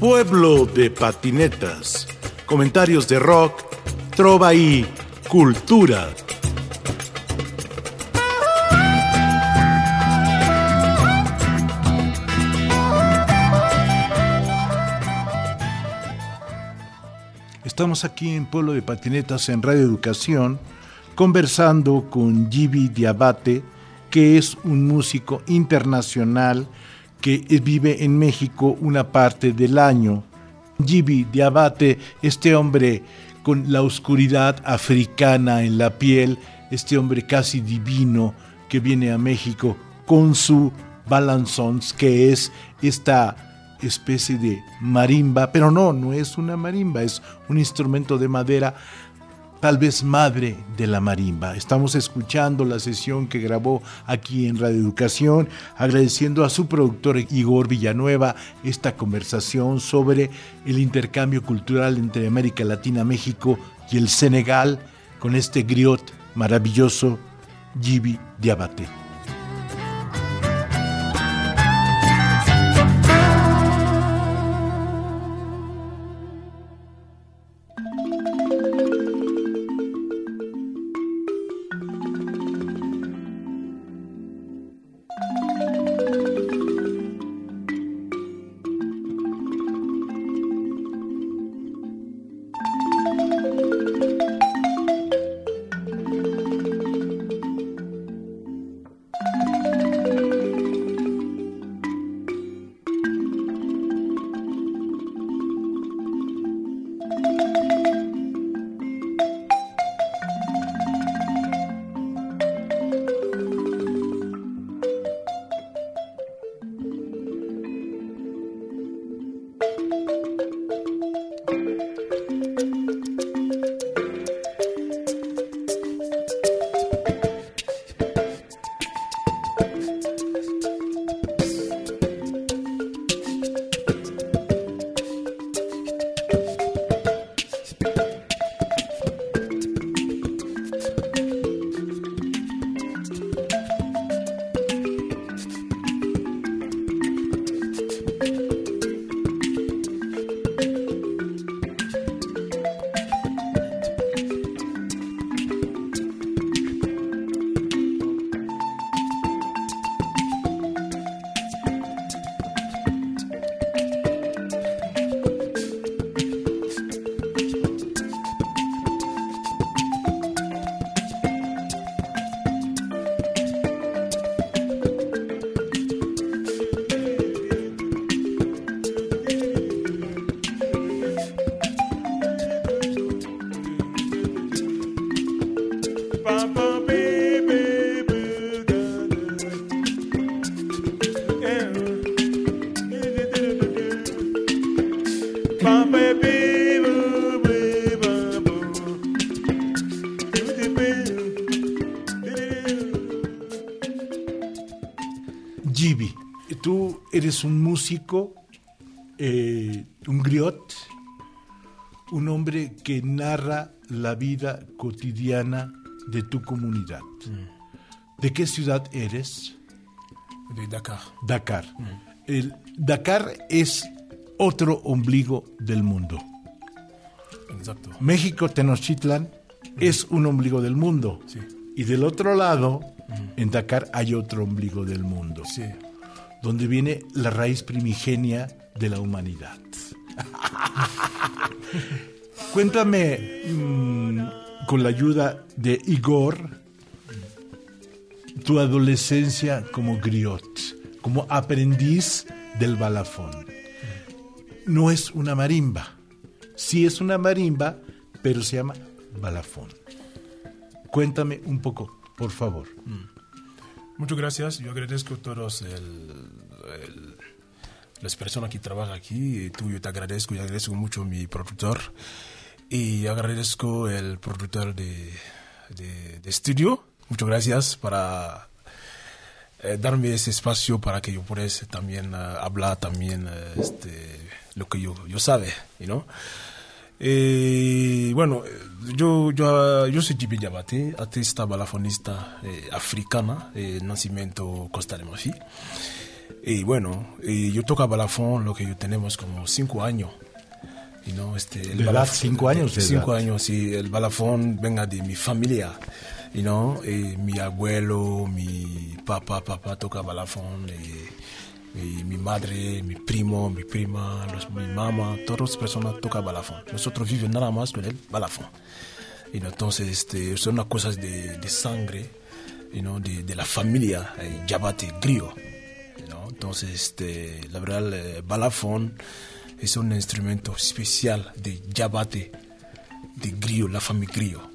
Pueblo de patinetas. Comentarios de rock, trova y cultura. Estamos aquí en Pueblo de Patinetas en Radio Educación conversando con Gibi Diabate, que es un músico internacional que vive en México una parte del año. Gibi Diabate, este hombre con la oscuridad africana en la piel, este hombre casi divino que viene a México con su balanzons, que es esta especie de marimba, pero no, no es una marimba, es un instrumento de madera tal vez madre de la marimba. Estamos escuchando la sesión que grabó aquí en Radio Educación, agradeciendo a su productor Igor Villanueva esta conversación sobre el intercambio cultural entre América Latina, México y el Senegal con este griot maravilloso, Gibi Diabate. Eres un músico, eh, un griot, un hombre que narra la vida cotidiana de tu comunidad. Mm. ¿De qué ciudad eres? De Dakar. Dakar. Mm. El Dakar es otro ombligo del mundo. Exacto. México, Tenochtitlan, mm. es un ombligo del mundo. Sí. Y del otro lado, en Dakar, hay otro ombligo del mundo. Sí donde viene la raíz primigenia de la humanidad. Cuéntame mm, con la ayuda de Igor tu adolescencia como griot, como aprendiz del balafón. No es una marimba, sí es una marimba, pero se llama balafón. Cuéntame un poco, por favor. Mm. Muchas gracias. Yo agradezco a todos las personas que trabajan aquí. Tú, yo te agradezco y agradezco mucho a mi productor. Y agradezco el productor de, de, estudio. Muchas gracias para eh, darme ese espacio para que yo pueda también uh, hablar también uh, este, lo que yo, yo sabe? Eh, bueno, yo, yo, yo soy Jibi Yabate, artista balafonista eh, africana, eh, nacimiento Costa de Marfil. Y bueno, yo toco balafón, lo que yo tenemos como cinco años. Y no, este, el ¿De edad? ¿Cinco años? De cinco años, sí. El balafón venga de mi familia. You know, y mi abuelo, mi papá, papá toca balafón. Y, mi madre, mi primo, mi prima, los, mi mamá, todas las personas tocan balafón. Nosotros vivimos nada más con el balafón. Entonces, este, son unas cosas de, sangre, you know, de, la familia, eh, Yabate, grío. Entonces, este, la verdad, el balafón es un instrumento especial de Yabate, de grío, la familia grío.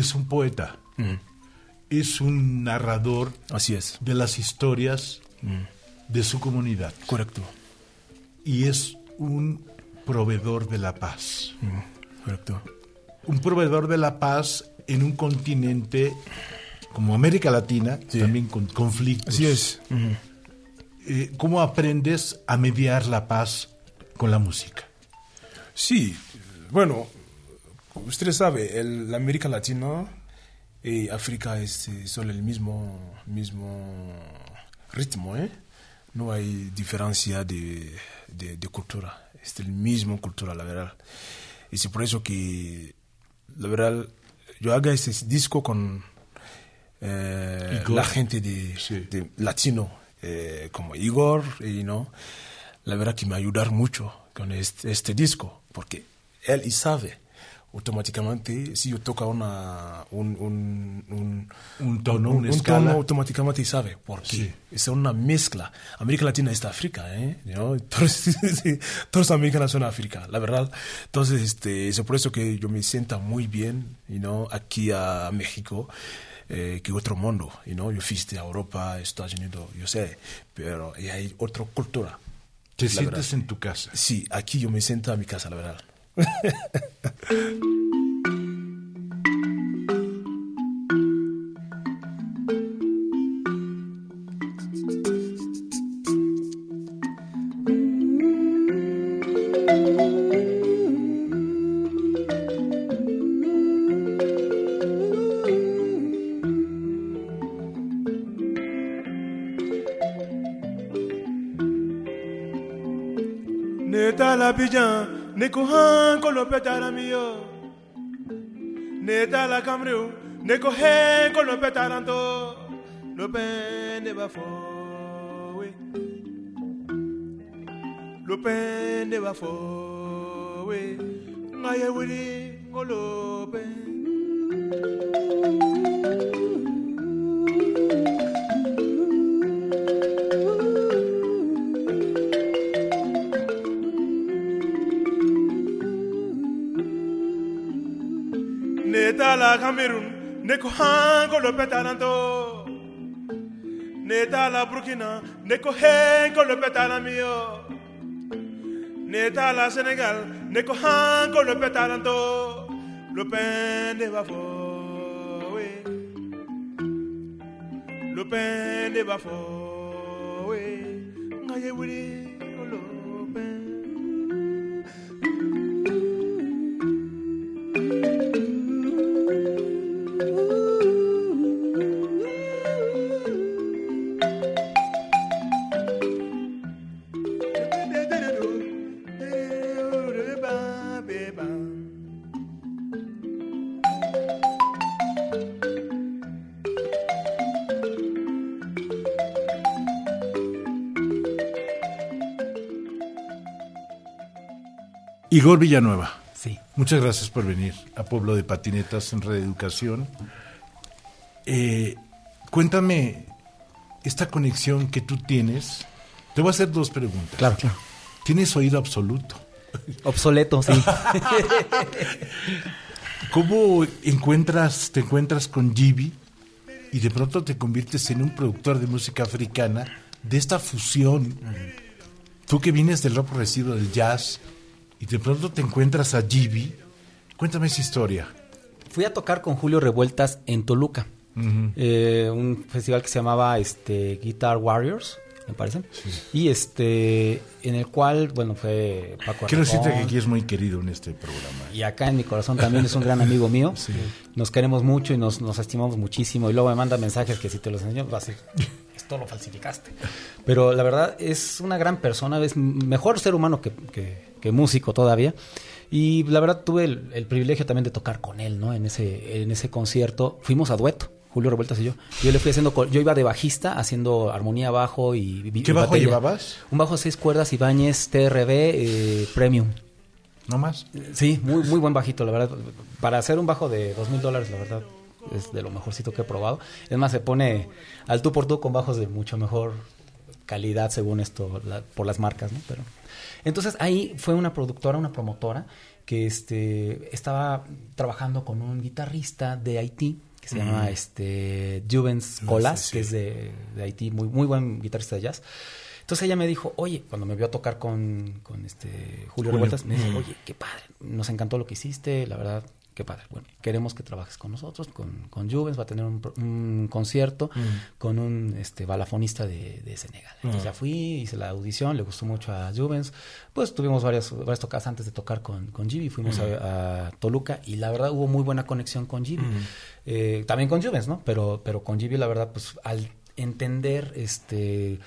Es un poeta, es un narrador Así es. de las historias de su comunidad. Correcto. Y es un proveedor de la paz. Correcto. Un proveedor de la paz en un continente como América Latina, también con conflictos. Así es. Eh, ¿Cómo aprendes a mediar la paz con la música? Sí, bueno, usted sabe, el, América Latina y África es, eh, son el mismo, mismo ritmo, ¿eh? No hay diferencia de, de, cultura, es el mismo cultura, la verdad. Y es por eso que, la verdad, yo haga este disco con eh, la gente de, latino, eh, como Igor, y no, la verdad que me ayudar mucho con este, este disco, porque él y sabe automáticamente, si yo toco una, un, un, un, tono, un, tono, automáticamente sabe, porque es una mezcla. América Latina está África, ¿eh? Todos, los americanos son África, la verdad. Entonces, este, es por eso que yo me siento muy bien, you aquí a México. Eh, que otro mundo, you know? yo fuiste a Europa, Estados Unidos, yo sé, pero hay otra cultura. ¿Te sientes en tu casa? Sí, aquí yo me siento a mi casa, la verdad. Neta la Neko han kolompe taramio. Neta la camreu. Taranto. Lopen de bafowe. Lopen de bafowe. Ngaye wili. Ne ko hango lo petaranto. Ne la Burkina, ne ko hengo lo petaramio. Ne la Senegal, ne ko hango lo petaranto. Lo pende va fo. Eh. Lo pende va fo, we. Ngaye wuri. Igor Villanueva. Sí. Muchas gracias por venir a Pueblo de Patinetas en Reeducación. Eh, cuéntame esta conexión que tú tienes. Te voy a hacer dos preguntas. Claro, claro. ¿Tienes oído absoluto? Obsoleto, sí. ¿Cómo encuentras, te encuentras con Gibi y de pronto te conviertes en un productor de música africana de esta fusión? Tú que vienes del rock progresivo, del jazz, y de pronto te encuentras a Gibi. Cuéntame esa historia. Fui a tocar con Julio Revueltas en Toluca. Eh, un festival que se llamaba este, Guitar Warriors, me parece. Y este, en el cual, bueno, fue Paco Quiero decirte que aquí es muy querido en este programa. Y acá en mi corazón también es un gran amigo mío. Nos queremos mucho y nos, nos estimamos muchísimo. Y luego me manda mensajes que si te los enseño, va a ser, esto lo falsificaste. Pero la verdad es una gran persona, es mejor ser humano que, que- que músico todavía. Y la verdad tuve el, el privilegio también de tocar con él, ¿no? En ese, en ese concierto. Fuimos a dueto. Julio Revueltas y yo. Yo le fui haciendo, yo iba de bajista haciendo armonía bajo y, y ¿Qué bajo batería. llevabas? Un bajo seis cuerdas Ibáñez TRB eh, Premium. ¿No más? Sí, muy, muy buen bajito, la verdad. Para hacer un bajo de dos mil dólares, la verdad, es de lo mejorcito que he probado. Es más, se pone al tú por tú con bajos de mucho mejor calidad, según esto, la- por las marcas, ¿no? Pero entonces ahí fue una productora, una promotora que este estaba trabajando con un guitarrista de Haití que se llama este Juvens Colas, que es de, de Haití, muy, muy buen guitarrista de jazz. Entonces ella me dijo, oye, cuando me vio a tocar con, con este Julio, Julio. Revueltas, me dice, oye, qué padre, nos encantó lo que hiciste, la verdad, qué padre. Bueno, queremos que trabajes con nosotros, con, con Juvens, va a tener un, un concierto con un este balafonista de, de Senegal. Entonces ya fui, hice la audición, le gustó mucho a Juvens, pues tuvimos varias, varias tocadas antes de tocar con, con Gibi, fuimos a, a Toluca y la verdad hubo muy buena conexión con Gibi. Eh, también con Juvens, ¿no? Pero, pero con Gibi la verdad, pues al entender este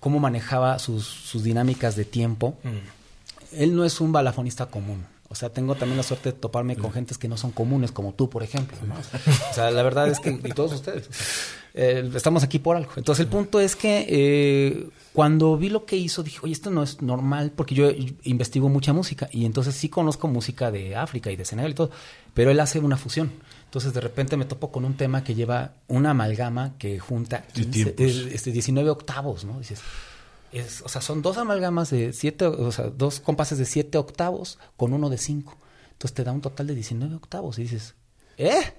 cómo manejaba sus, sus dinámicas de tiempo, él no es un balafonista común. O sea, tengo también la suerte de toparme con gentes que no son comunes, como tú, por ejemplo. ¿no? O sea, la verdad es que, y todos ustedes, eh, estamos aquí por algo. Entonces, el punto es que eh, cuando vi lo que hizo, dije, oye, esto no es normal, porque yo investigo mucha música, y entonces sí conozco música de África y de Senegal y todo, pero él hace una fusión. Entonces, de repente me topo con un tema que lleva una amalgama que junta De 15, tiempos. eh, este, 19 octavos, ¿no? Dices, es, o sea, son dos amalgamas de siete, o sea, dos compases de siete octavos con uno de cinco. Entonces te da un total de 19 octavos y dices, ¿eh?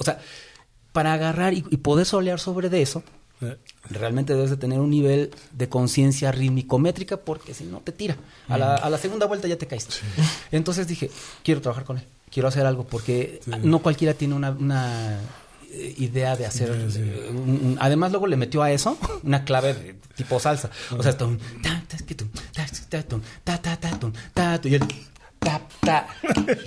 O sea, para agarrar y, y poder solear sobre de eso, realmente debes de tener un nivel de conciencia rítmico-métrica porque si no te tira. A la, a la segunda vuelta ya te caíste. Entonces dije, quiero trabajar con él, quiero hacer algo porque no cualquiera tiene una, una, eh, idea de hacer... eh, un- un- además luego le metió a eso una clave de tipo salsa. O sea, y él, ta, ta.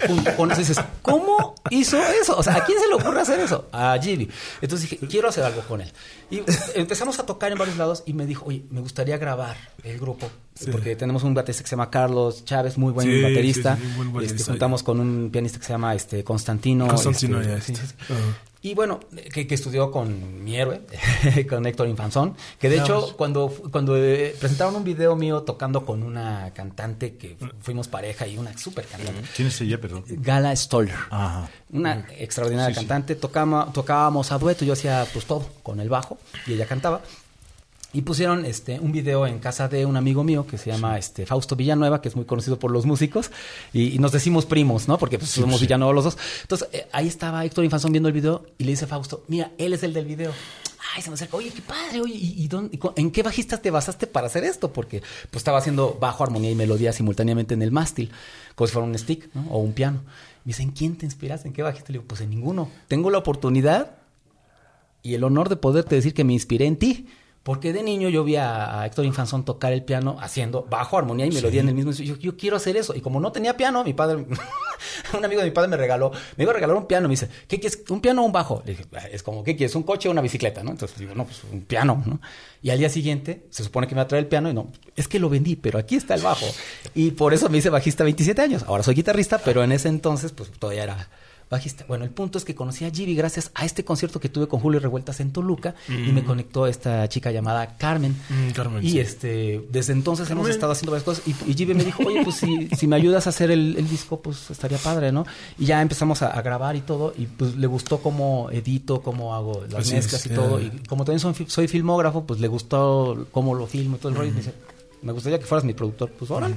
Junto con eso dices, ¿cómo hizo eso? O sea, ¿a quién se le ocurre hacer eso? A Gibi. Entonces dije, quiero hacer algo con él. Y empezamos a tocar en varios lados y me dijo, oye, me gustaría grabar el grupo. Porque tenemos un baterista que se llama Carlos Chávez, muy buen Sí, baterista. sí, sí, buen Este, baterista. juntamos con un pianista que se llama este, Constantino. Constantino, este, ya, sí, este. sí, sí. Y bueno, que, que estudió con mi héroe, con Héctor Infanzón, que de hecho cuando, cuando eh, presentaron un video mío tocando con una cantante que fu- fuimos pareja y una súper cantante, ¿Quién es ella, perdón? Gala Stoller. Ajá. Una extraordinaria Sí, sí. cantante. Tocábamos, tocábamos a dueto, yo hacía pues todo con el bajo y ella cantaba. Y pusieron este un video en casa de un amigo mío que se llama este Fausto Villanueva, que es muy conocido por los músicos, y, y nos decimos primos, ¿no? Porque pues, somos sí. Villanueva los dos. Entonces, eh, ahí estaba Héctor Infanzón viendo el video y le dice a Fausto, mira, él es el del video. Ay, se me acerca, oye, qué padre, oye, ¿y, y dónde- en qué bajistas te basaste para hacer esto? Porque pues estaba haciendo bajo, armonía y melodía simultáneamente en el mástil, como si fuera un stick, ¿no? O un piano. Me dice, ¿en quién te inspiraste? ¿En qué bajista? Le digo, pues en ninguno. Tengo la oportunidad y el honor de poderte decir que me inspiré en ti. Porque de niño yo vi a, a Héctor Infanzón tocar el piano haciendo bajo, armonía y melodía en el mismo. Yo, yo quiero hacer eso. Y como no tenía piano, mi padre, un amigo de mi padre me regaló, me iba a regalar un piano. Me dice, ¿qué quieres? ¿Un piano o un bajo? Le dije, "Ah, es como, ¿qué quieres? ¿Un coche o una bicicleta? ¿no? Entonces digo, no, pues un piano, ¿no? Y al día siguiente se supone que me va a traer el piano y no, es que lo vendí, pero aquí está el bajo. Y por eso me hice bajista 27 años. Ahora soy guitarrista, pero en ese entonces, pues todavía era bajista. Bueno, el punto es que conocí a Gibi gracias a este concierto que tuve con Julio Revueltas en Toluca y me conectó esta chica llamada Carmen. Mm, Carmen, y sí. este, desde entonces hemos estado haciendo varias cosas y, y me dijo, oye, pues si, si me ayudas a hacer el, el disco, pues estaría padre, ¿no? Y ya empezamos a, a grabar y todo y pues le gustó cómo edito, cómo hago las Así mezclas es, y todo. ya. Y como también soy, soy filmógrafo, pues le gustó cómo lo filmo y todo el rollo. Y me dice, me gustaría que fueras mi productor. Pues órale.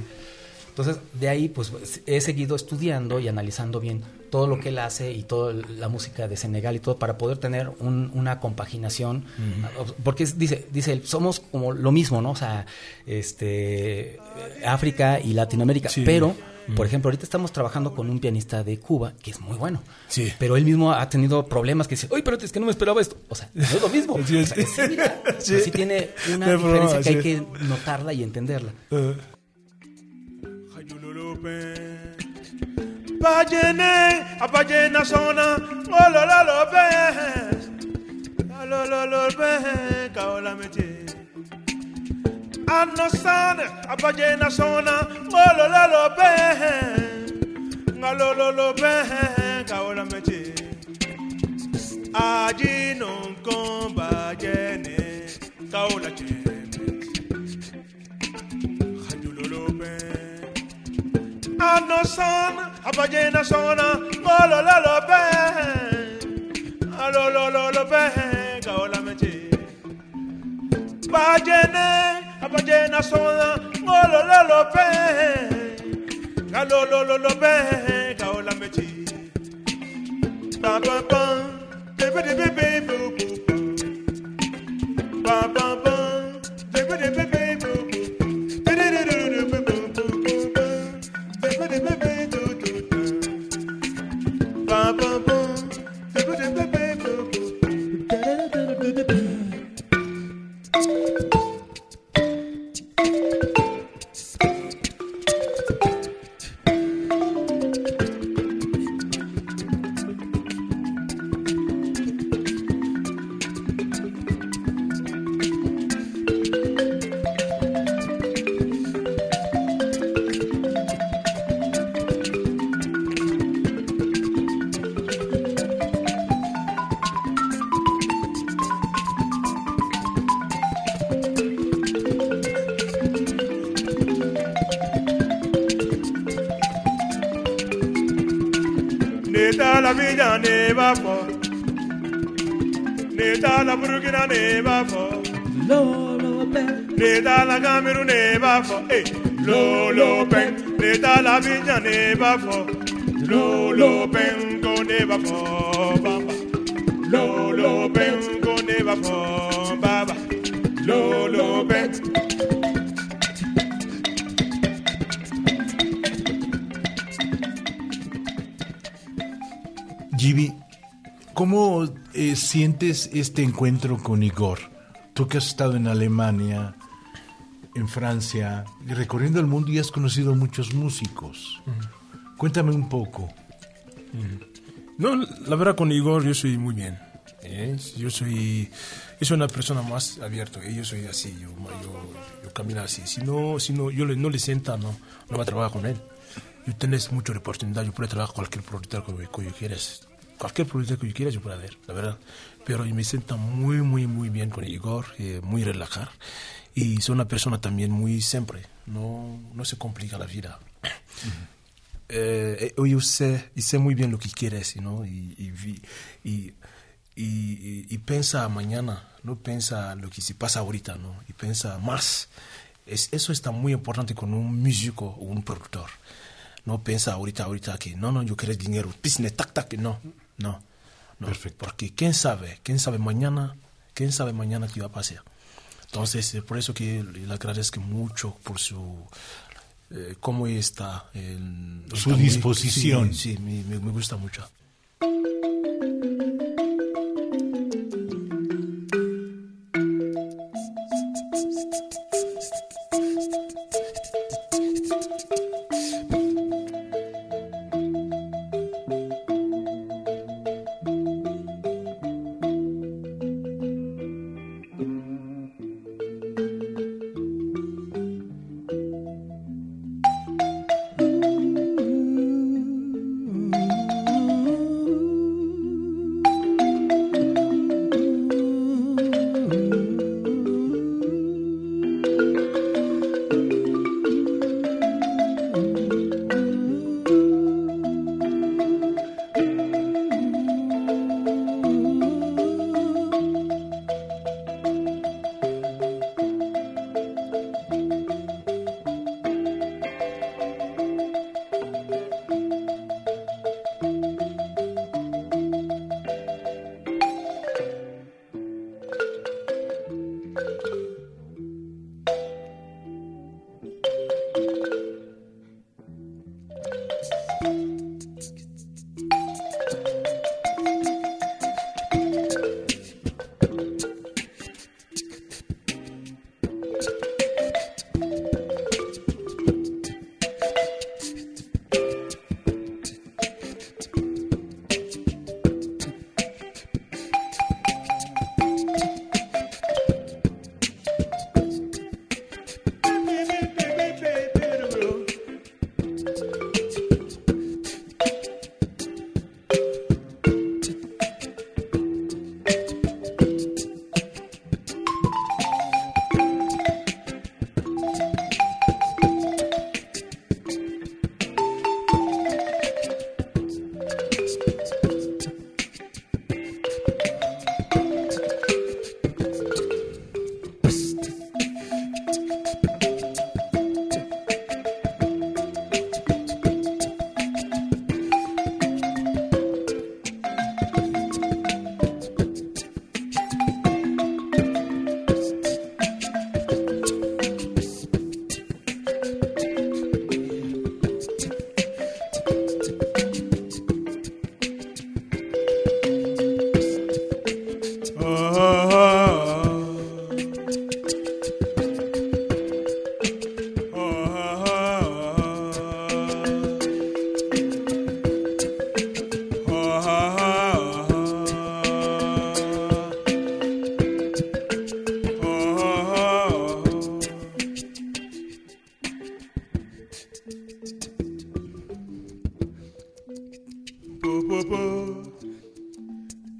Entonces, de ahí, pues he seguido estudiando y analizando bien todo lo que él hace y toda la música de Senegal y todo para poder tener un- una compaginación. Porque es- dice, dice él, somos como lo mismo, ¿no? O sea, este, África y Latinoamérica. Sí. Pero, por ejemplo, ahorita estamos trabajando con un pianista de Cuba que es muy bueno. Sí. Pero él mismo ha tenido problemas que dice, oye, pero es que no me esperaba esto. O sea, no es lo mismo. Sí, O sea, Sí. sí tiene una diferencia broma, que hay que notarla y entenderla. open. Bajene, abajena sona, oh lo lo lo ben, oh lo lo lo ben, kaola meti. Anosan, abajena sona, oh lo lo lo ben, oh lo lo ben, kaola meti. Aji non kon bajene, kaola meti. Anno son, apagena sona, olo lo lo be, alo lo lo lo be, kaola meche. Pagene, apagena sona, olo lo lo be, alo lo lo lo be, kaola meche. Pa pa pa, be be Ghana. Lolo Ben. Later la Cameroon never fall. Lolo Ben. Later la Abidjan never fall. Lolo Ben go never fall. Lolo Ben go never fall. Lolo Ben. Gibi ¿cómo eh, sientes este encuentro con Igor? Tú que has estado en Alemania, en Francia, recorriendo el mundo y has conocido muchos músicos. Cuéntame un poco. No, la verdad con Igor yo soy muy bien. ¿eh? Yo soy, yo soy una persona más abierta. ¿eh? Yo soy así, yo, yo, yo camino así. Si no, si no yo le, no le sienta, no, no va a trabajar con él. Yo tenés mucha oportunidad, yo puedo trabajar cualquier proyecto que, que yo quieras. Cualquier proyecto que yo quieras yo puedo ver, la verdad. Pero yo me siento muy, muy, muy bien con Igor, eh, muy relajar. Y soy una persona también muy siempre, no, no se complica la vida. eh, yo sé, y sé muy bien lo que quieres, ¿no? Y, y, y, y, y- y piensa mañana, no piensa lo que se pasa ahorita, ¿no? Y piensa más. Es, eso está muy importante con un músico o un productor. No piensa ahorita, ahorita que no, no, yo quiero dinero, business, tac, tac, no, no. no. Perfecto. Porque quién sabe, quién sabe mañana, quién sabe mañana qué va a pasar. Entonces, eh, por eso que le agradezco mucho por su eh, cómo está. en- Su está muy- disposición. Sí, sí, me, me- me gusta mucho.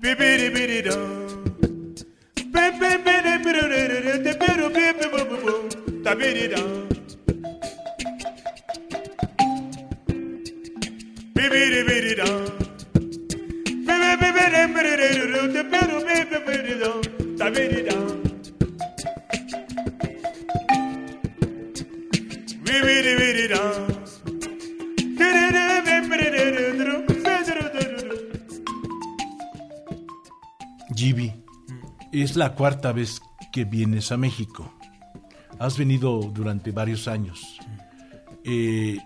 Bibidi bidi dum. Bibidi bidi bidi bidi bidi bidi bidi dum. Bibidi bidi dum. Bibidi bidi bidi bidi bidi dum. Bibidi bidi dum. Es la cuarta vez que vienes a México. Has venido durante varios años. Eh,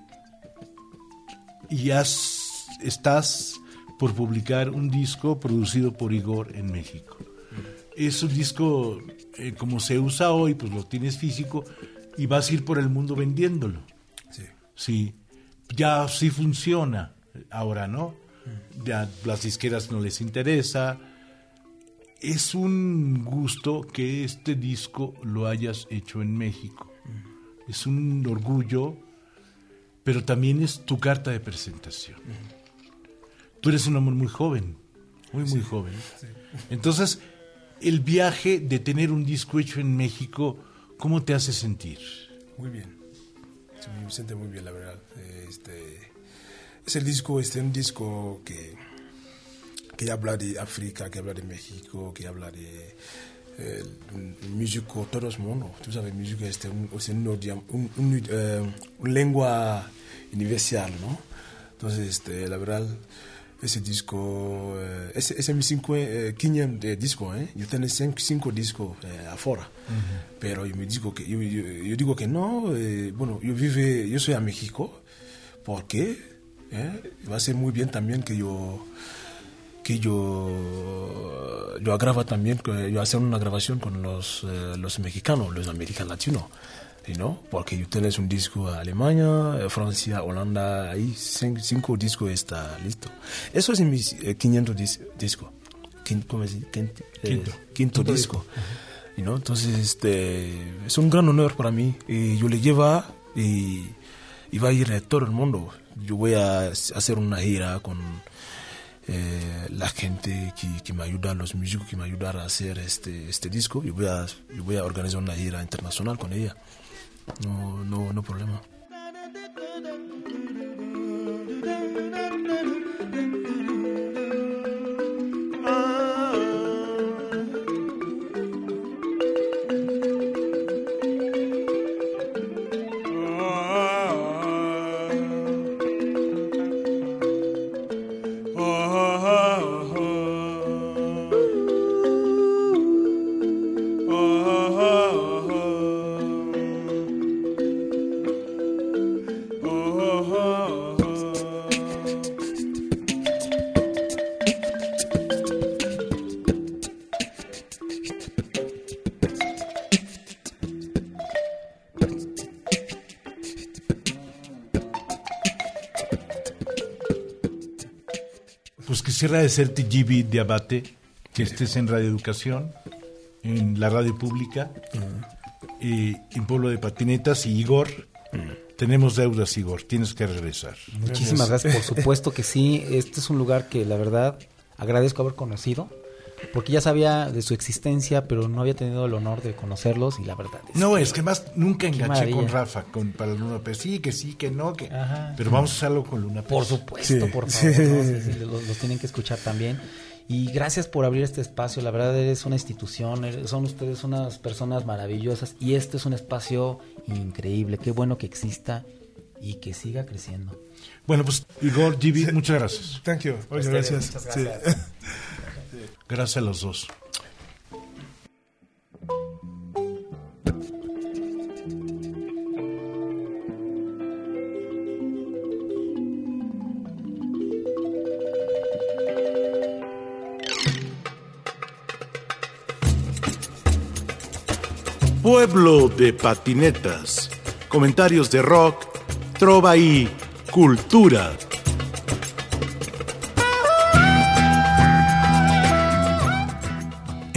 y has, estás por publicar un disco producido por Igor en México. Es un disco, eh, como se usa hoy, pues lo tienes físico y vas a ir por el mundo vendiéndolo. Sí. Sí, ya sí funciona ahora, ¿no? Ya las disqueras no les interesa. Es un gusto que este disco lo hayas hecho en México. Es un orgullo, pero también es tu carta de presentación. Tú eres un hombre muy joven, muy, muy joven. Entonces, el viaje de tener un disco hecho en México, ¿cómo te hace sentir? Muy bien. Sí, me siente muy bien, la verdad. Este, es el disco, este, un disco que, que habla de África, que habla de México, que habla de eh, un, un músico, todo el mundo. Tú sabes, música es un, es un, idioma- un- un, eh, una lengua universal, ¿no? Entonces, este, la verdad, ese disco, eh, ese, ese es mi cinco, eh, quince disco, ¿eh? Yo tengo cinco, cinco discos afuera. Pero yo me digo que, yo, yo- yo digo que no, bueno, yo vive, yo soy a México, ¿por qué? ¿Eh? Va a ser muy bien también que yo que yo yo graba también yo hacer una grabación con los eh, los mexicanos los americanos latinos know? porque yo tenés un disco a Alemania eh, Francia Holanda ahí cin- cinco discos está listo eso es mi eh, 500 dis- disco Quin- ¿cómo se dice? Quinto, eh, Quinto. quinto disco you know? entonces este es un gran honor para mí y yo le lleva y, y va a ir a todo el mundo yo voy a hacer una gira con eh, la gente que, que me ayuda, los músicos que me ayudan a hacer este, este disco. Yo voy, a, yo voy a organizar una gira internacional con ella. No, no, no problema. Decirte, Gibi de Abate, que estés en Radio Educación, en la radio pública, eh, en Pueblo de Patinetas y Igor. Tenemos deudas, Igor, tienes que regresar. Muchísimas gracias. por supuesto que sí. Este es un lugar que la verdad agradezco haber conocido, porque ya sabía de su existencia, pero no había tenido el honor de conocerlos y la verdad es No, es que más nunca enganché maravilla. con Rafa, con, para Luna Pérez. Sí, que sí, que no, que... Ajá. Pero vamos a hacerlo con Luna Pérez. Por supuesto, Sí, por sí. favor. ¿no? Sí, sí, los, los tienen que escuchar también. Y gracias por abrir este espacio. La verdad, eres una institución, eres- son ustedes unas personas maravillosas. Y este es un espacio increíble. Qué bueno que exista y que siga creciendo. Bueno, pues Igor, Gibi, muchas gracias. Thank you. Muchas gracias. Muchas Sí. gracias. A los dos. Pueblo de patinetas. Comentarios de rock, trova y cultura.